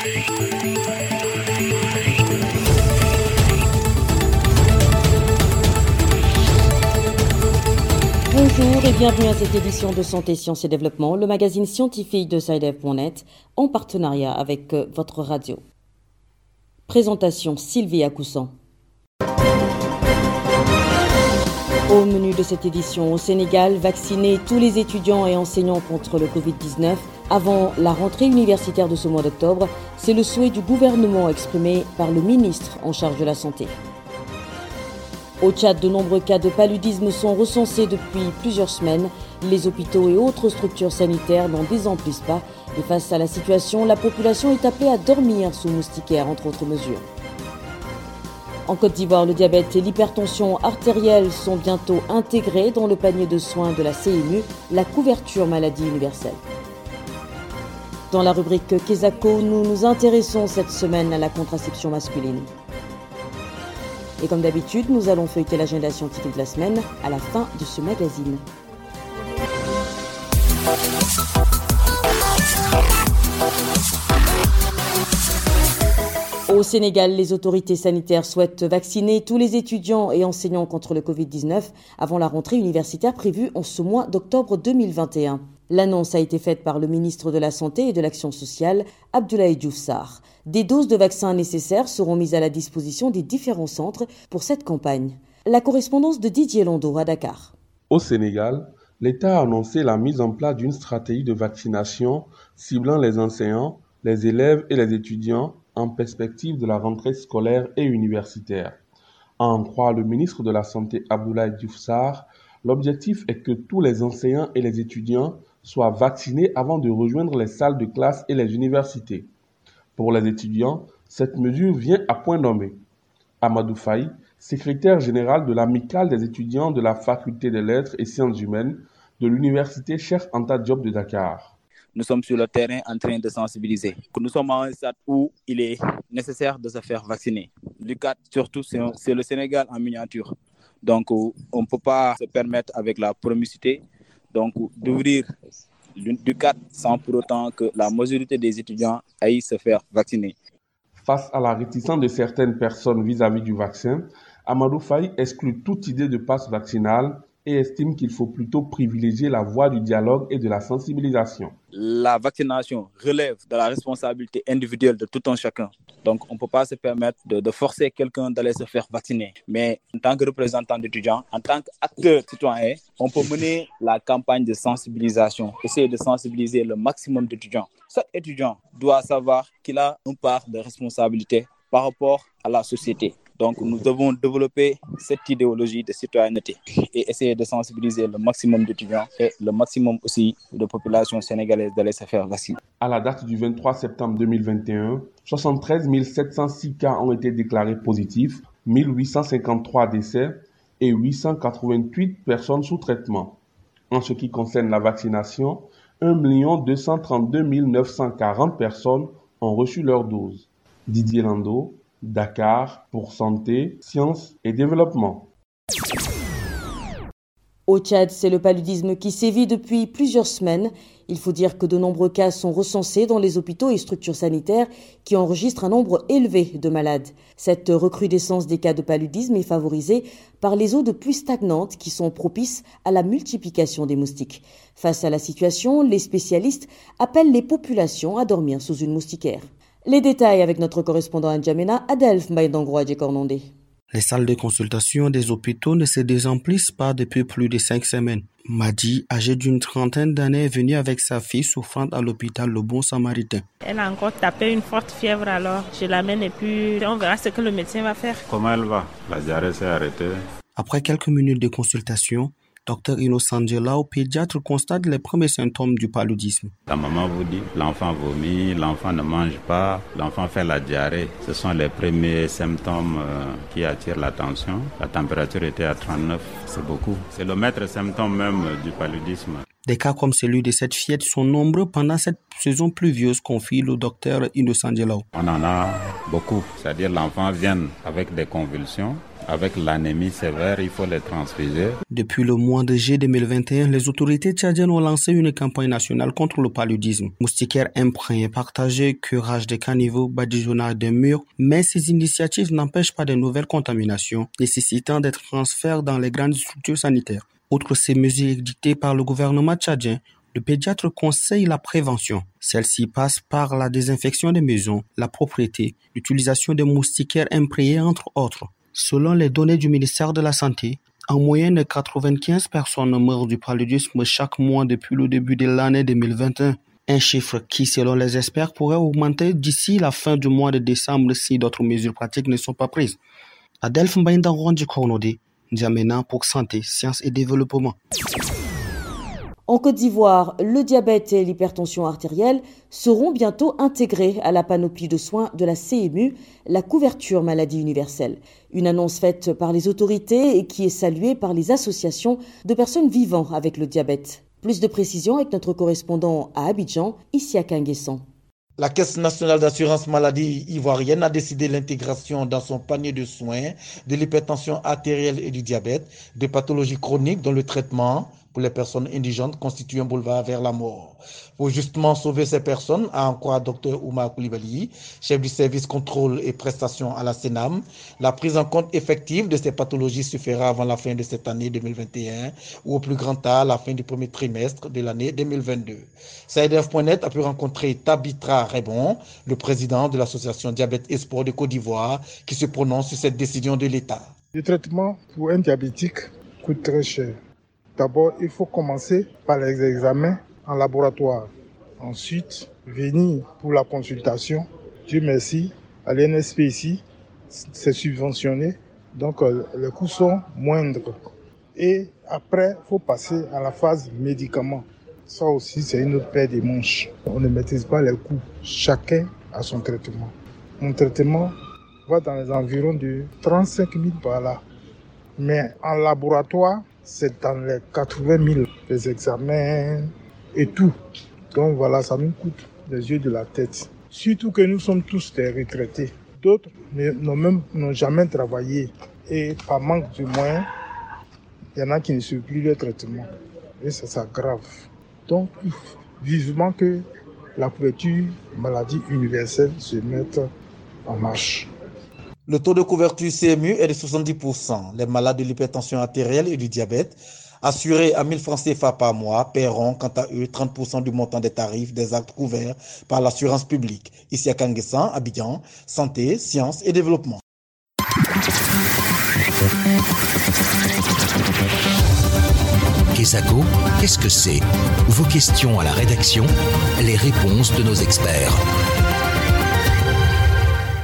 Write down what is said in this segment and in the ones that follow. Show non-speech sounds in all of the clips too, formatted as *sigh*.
Bonjour et bienvenue à cette édition de Santé, Sciences et Développement, le magazine scientifique de SciDev.net, en partenariat avec euh, votre radio. Présentation Sylvie Acoussan. Au menu de cette édition, au Sénégal, vacciner tous les étudiants et enseignants contre le Covid-19 avant la rentrée universitaire de ce mois d'octobre, c'est le souhait du gouvernement exprimé par le ministre en charge de la Santé. Au Tchad, de nombreux cas de paludisme sont recensés depuis plusieurs semaines. Les hôpitaux et autres structures sanitaires n'en désemplissent pas. Et face à la situation, la population est appelée à dormir sous moustiquaire, entre autres mesures. En Côte d'Ivoire, le diabète et l'hypertension artérielle sont bientôt intégrés dans le panier de soins de la CMU, la couverture maladie universelle. Dans la rubrique Kesako, nous nous intéressons cette semaine à la contraception masculine. Et comme d'habitude, nous allons feuilleter l'agenda scientifique de la semaine à la fin de ce magazine. Au Sénégal, les autorités sanitaires souhaitent vacciner tous les étudiants et enseignants contre le Covid-19 avant la rentrée universitaire prévue en ce mois d'octobre 2021. L'annonce a été faite par le ministre de la Santé et de l'Action sociale, Abdoulaye Diouf Des doses de vaccins nécessaires seront mises à la disposition des différents centres pour cette campagne. La correspondance de Didier Lando à Dakar. Au Sénégal, l'État a annoncé la mise en place d'une stratégie de vaccination ciblant les enseignants, les élèves et les étudiants en perspective de la rentrée scolaire et universitaire. En croire le ministre de la Santé Abdoulaye Diouf l'objectif est que tous les enseignants et les étudiants soient vaccinés avant de rejoindre les salles de classe et les universités. Pour les étudiants, cette mesure vient à point nommé. Amadou Faye, secrétaire général de l'amicale des étudiants de la faculté des lettres et sciences humaines de l'université Cheikh Anta Diop de Dakar. Nous sommes sur le terrain en train de sensibiliser. Nous sommes à un stade où il est nécessaire de se faire vacciner. Le cas, surtout, c'est le Sénégal en miniature. Donc, on ne peut pas se permettre avec la promicité donc d'ouvrir du cadre sans pour autant que la majorité des étudiants aillent se faire vacciner. Face à la réticence de certaines personnes vis-à-vis du vaccin, Amadou Faye exclut toute idée de passe vaccinal et estime qu'il faut plutôt privilégier la voie du dialogue et de la sensibilisation. La vaccination relève de la responsabilité individuelle de tout un chacun. Donc, on ne peut pas se permettre de, forcer quelqu'un d'aller se faire vacciner. Mais en tant que représentant d'étudiants, en tant qu'acteur citoyen, on peut mener la campagne de sensibilisation, essayer de sensibiliser le maximum d'étudiants. Chaque étudiant doit savoir qu'il a une part de responsabilité par rapport à la société. Donc, nous devons développer cette idéologie de citoyenneté et essayer de sensibiliser le maximum d'étudiants et le maximum aussi de population sénégalaise d'aller se faire vacciner. À la date du 23 septembre 2021, 73 706 cas ont été déclarés positifs, 1853 décès et 888 personnes sous traitement. En ce qui concerne la vaccination, 1 232 940 personnes ont reçu leur dose. Didier Lando, Dakar pour Santé, Sciences et Développement. Au Tchad, c'est le paludisme qui sévit depuis plusieurs semaines. Il faut dire que de nombreux cas sont recensés dans les hôpitaux et structures sanitaires qui enregistrent un nombre élevé de malades. Cette recrudescence des cas de paludisme est favorisée par les eaux de pluie stagnantes qui sont propices à la multiplication des moustiques. Face à la situation, les spécialistes appellent les populations à dormir sous une moustiquaire. Les détails avec notre correspondant à Djamena, Adelph Maïdangouadje Cornondé. Les salles de consultation des hôpitaux ne se désemplissent pas depuis plus de cinq semaines. Madi, âgée d'une trentaine d'années, est venue avec sa fille souffrante à l'hôpital Le Bon Samaritain. Elle a encore tapé une forte fièvre alors je l'amène et puis on verra ce que le médecin va faire. Comment elle va? La diarrhée s'est arrêtée. Après quelques minutes de consultation, Docteur Innocent au pédiatre, constate les premiers symptômes du paludisme. La maman vous dit l'enfant vomit, l'enfant ne mange pas, l'enfant fait la diarrhée. Ce sont les premiers symptômes euh, qui attirent l'attention. La température était à 39, c'est beaucoup. C'est le maître symptôme même du paludisme. Des cas comme celui de cette fillette sont nombreux pendant cette saison pluvieuse, confie le docteur Innocent On en a beaucoup, c'est-à-dire l'enfant vient avec des convulsions, avec l'anémie sévère, il faut les transfuser. Depuis le mois de juillet 2021, les autorités tchadiennes ont lancé une campagne nationale contre le paludisme. Moustiquaire imprégné, partagé, curage des caniveaux, badigeonnage des murs, mais ces initiatives n'empêchent pas de nouvelles contaminations nécessitant des transferts dans les grandes structures sanitaires. Outre ces mesures dictées par le gouvernement tchadien, le pédiatre conseille la prévention. Celle-ci passe par la désinfection des maisons, la propriété, l'utilisation de moustiquaires imprégnés entre autres. Selon les données du ministère de la Santé, en moyenne 95 personnes meurent du paludisme chaque mois depuis le début de l'année 2021. Un chiffre qui, selon les experts, pourrait augmenter d'ici la fin du mois de décembre si d'autres mesures pratiques ne sont pas prises. Adelph Mbaïndangondi Kournodi, Djamena pour Santé, Sciences et Développement. En Côte d'Ivoire, le diabète et l'hypertension artérielle seront bientôt intégrés à la panoplie de soins de la CMU, la couverture maladie universelle. Une annonce faite par les autorités et qui est saluée par les associations de personnes vivant avec le diabète. Plus de précisions avec notre correspondant à Abidjan, ici à Kinguessan. La Caisse nationale d'assurance maladie ivoirienne a décidé l'intégration dans son panier de soins de l'hypertension artérielle et du diabète, des pathologies chroniques dont le traitement pour les personnes indigentes constitue un boulevard vers la mort. Pour justement sauver ces personnes, a en Dr Oumar Koulibaly, chef du service contrôle et prestation à la Sénam, la prise en compte effective de ces pathologies se fera avant la fin de cette année 2021 ou au plus grand tard la fin du premier trimestre de l'année 2022. SAIDF.net a pu rencontrer Tabitra Rebon, le président de l'association Diabète et Sport de Côte d'Ivoire, qui se prononce sur cette décision de l'État. Le traitement pour un diabétique coûte très cher. D'abord, il faut commencer par les examens en laboratoire. Ensuite, venir pour la consultation. Dieu merci, à l'NSP ici, c'est subventionné, donc euh, les coûts sont moindres. Et après, il faut passer à la phase médicaments. Ça aussi, c'est une autre paire de manches. On ne maîtrise pas les coûts. Chacun a son traitement. Mon traitement va dans les environs de 35 000 par. Mais en laboratoire, c'est dans les 80 000 les examens et tout. Donc voilà, ça nous coûte les yeux de la tête. Surtout que nous sommes tous des retraités. D'autres n'ont même n'ont jamais travaillé et par manque de moyens, il y en a qui ne suivent plus le traitement. Et ça s'aggrave. Donc, vivement que la couverture maladie universelle se mette en marche. Le taux de couverture CMU est de 70%. Les malades de l'hypertension artérielle et du diabète, assurés à 1000 francs CFA par mois, paieront quant à eux 30% du montant des tarifs des actes couverts par l'assurance publique. Ici à Kanguessan, Abidjan, santé, sciences et développement. Kesako, qu'est-ce que c'est? Vos questions à la rédaction, les réponses de nos experts.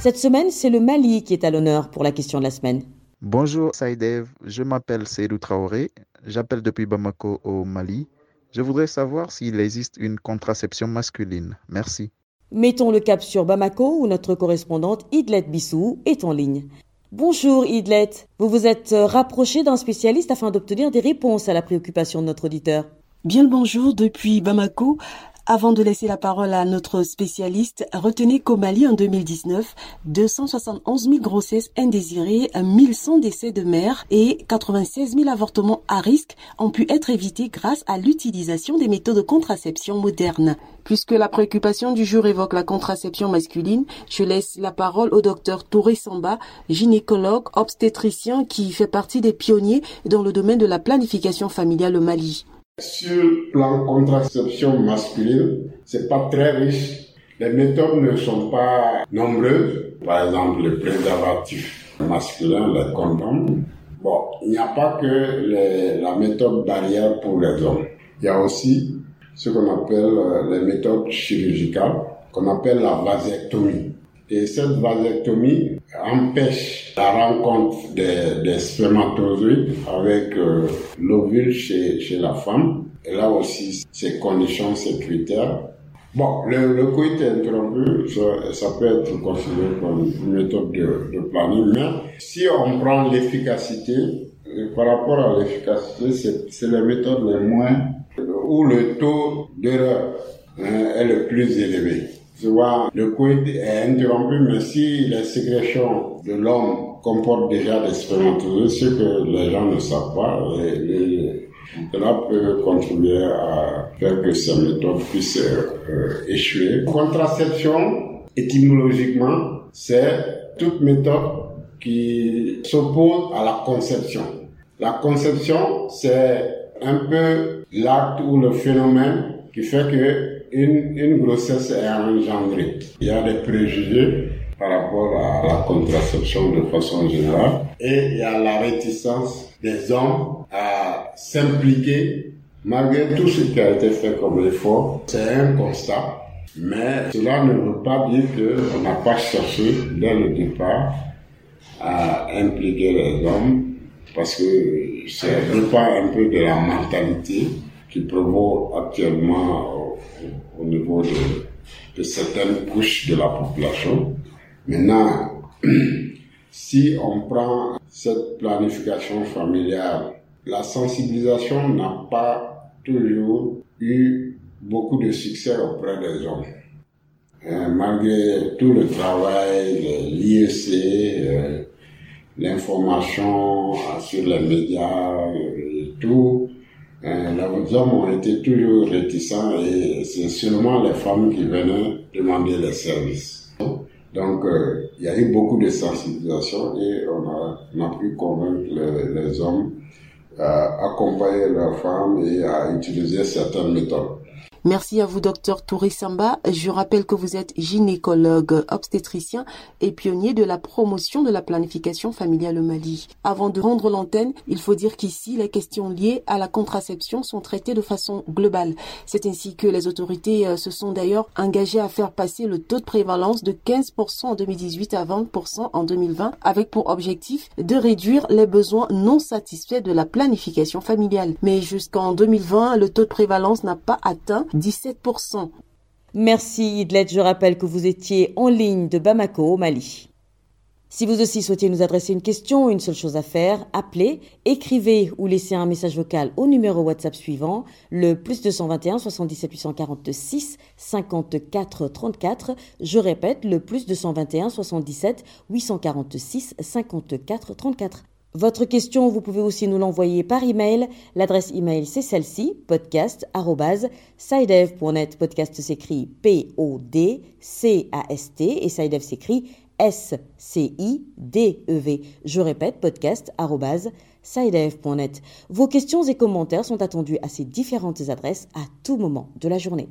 Cette semaine, c'est le Mali qui est à l'honneur pour la question de la semaine. Bonjour Saïdev, je m'appelle Seydou Traoré, j'appelle depuis Bamako au Mali. Je voudrais savoir s'il existe une contraception masculine. Merci. Mettons le cap sur Bamako où notre correspondante Idlet Bissou est en ligne. Bonjour Idlet, vous vous êtes rapproché d'un spécialiste afin d'obtenir des réponses à la préoccupation de notre auditeur. Bien le bonjour depuis Bamako. Avant de laisser la parole à notre spécialiste, retenez qu'au Mali en 2019, 271 000 grossesses indésirées, 1100 décès de mères et 96 000 avortements à risque ont pu être évités grâce à l'utilisation des méthodes de contraception modernes. Puisque la préoccupation du jour évoque la contraception masculine, je laisse la parole au docteur Touré Samba, gynécologue, obstétricien qui fait partie des pionniers dans le domaine de la planification familiale au Mali. Sur le plan contraception masculine, c'est pas très riche. Les méthodes ne sont pas nombreuses. Par exemple, le préservatif masculin, les condoms. Bon, il n'y a pas que la méthode barrière pour les hommes. Il y a aussi ce qu'on appelle les méthodes chirurgicales, qu'on appelle la vasectomie. Et cette vasectomie empêche la rencontre des, des spermatozoïdes avec euh, l'ovule chez, la femme. Et là aussi, ces conditions, ces critères. Bon, le, le coït interrompu, ça, peut être considéré comme une méthode de, de planning, mais si on prend l'efficacité, par rapport à l'efficacité, c'est les méthodes les moins, où le taux d'erreur hein, est le plus élevé. Vois, le coït est interrompu, mais si les sécrétions de l'homme comportent déjà des spermatozoïdes, ce que les gens ne savent pas. Cela peut contribuer à faire que ces méthodes puissent euh, échouer. Contraception, étymologiquement, c'est toute méthode qui s'oppose à la conception. La conception, c'est un peu l'acte ou le phénomène qui fait que une, grossesse est engendrée. Il y a des préjugés par rapport à la contraception de façon générale et il y a la réticence des hommes à s'impliquer malgré tout ce qui a été fait comme effort. C'est un constat, mais cela ne veut pas dire qu'on n'a pas cherché dès le départ à impliquer les hommes parce que ça dépend un peu de la mentalité qui prévaut actuellement au, niveau de, de, certaines couches de la population. Maintenant, *clears throat* si on prend cette planification familiale, la sensibilisation n'a pas toujours eu beaucoup de succès auprès des hommes. Euh, malgré tout le travail, l'IEC, euh, l'information sur les médias et tout, euh, les hommes ont été toujours réticents et c'est seulement les femmes qui venaient demander les services. Donc, euh, il y a eu beaucoup de sensibilisation et on a, on a pu convaincre les, les hommes à accompagner leurs femmes et à utiliser certaines méthodes. Merci à vous, docteur Touré Samba. Je rappelle que vous êtes gynécologue obstétricien et pionnier de la promotion de la planification familiale au Mali. Avant de rendre l'antenne, il faut dire qu'ici, les questions liées à la contraception sont traitées de façon globale. C'est ainsi que les autorités euh, se sont d'ailleurs engagées à faire passer le taux de prévalence de 15% en 2018 à 20% en 2020 avec pour objectif de réduire les besoins non satisfaits de la planification familiale. Mais jusqu'en 2020, le taux de prévalence n'a pas atteint 17%. Merci Idlet, je rappelle que vous étiez en ligne de Bamako au Mali. Si vous aussi souhaitez nous adresser une question, une seule chose à faire, appelez, écrivez ou laissez un message vocal au numéro WhatsApp suivant, le plus 221 77 846 54 34. Je répète, le plus 221 77 846 54 34. Votre question, vous pouvez aussi nous l'envoyer par email. L'adresse email, c'est celle-ci, podcast.sidev.net. Podcast s'écrit P-O-D-C-A-S-T et Sidev s'écrit S-C-I-D-E-V. Je répète, podcast.sidev.net. Vos questions et commentaires sont attendus à ces différentes adresses à tout moment de la journée.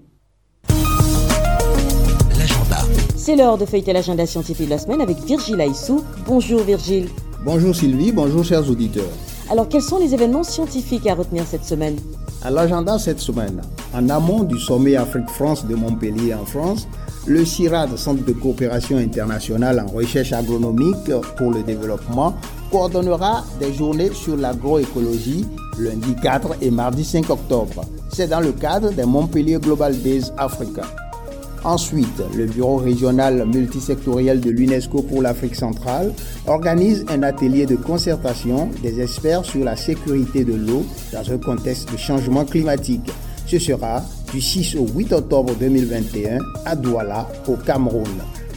L'agenda. C'est l'heure de feuilleter l'agenda scientifique de la semaine avec Virgile Aissou. Bonjour Virgile. Bonjour Sylvie, bonjour chers auditeurs. Alors quels sont les événements scientifiques à retenir cette semaine? À l'agenda cette semaine, en amont du sommet Afrique-France de Montpellier en France, le CIRAD, Centre de coopération internationale en recherche agronomique pour le développement, coordonnera des journées sur l'agroécologie lundi 4 et mardi 5 octobre. C'est dans le cadre des Montpellier Global Days Africa. Ensuite, le Bureau régional multisectoriel de l'UNESCO pour l'Afrique centrale organise un atelier de concertation des experts sur la sécurité de l'eau dans un contexte de changement climatique. Ce sera du 6 au 8 octobre 2021 à Douala, au Cameroun.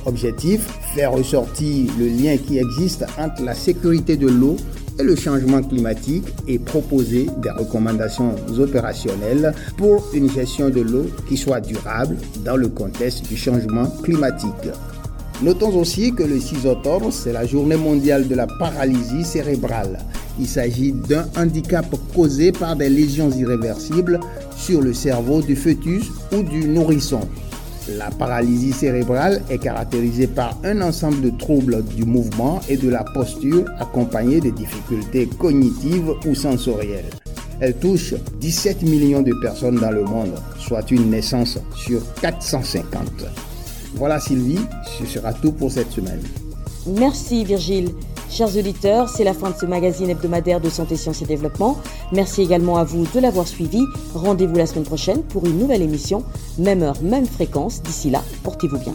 Objectif, faire ressortir le lien qui existe entre la sécurité de l'eau et le changement climatique et proposer des recommandations opérationnelles pour une gestion de l'eau qui soit durable dans le contexte du changement climatique. Notons aussi que le 6 octobre, c'est la journée mondiale de la paralysie cérébrale. Il s'agit d'un handicap causé par des lésions irréversibles sur le cerveau du fœtus ou du nourrisson. La paralysie cérébrale est caractérisée par un ensemble de troubles du mouvement et de la posture accompagnés de difficultés cognitives ou sensorielles. Elle touche 17 millions de personnes dans le monde, soit une naissance sur 450. Voilà Sylvie, ce sera tout pour cette semaine. Merci Virgile. Chers auditeurs, c'est la fin de ce magazine hebdomadaire de santé, sciences et développement. Merci également à vous de l'avoir suivi. Rendez-vous la semaine prochaine pour une nouvelle émission, même heure, même fréquence. D'ici là, portez-vous bien.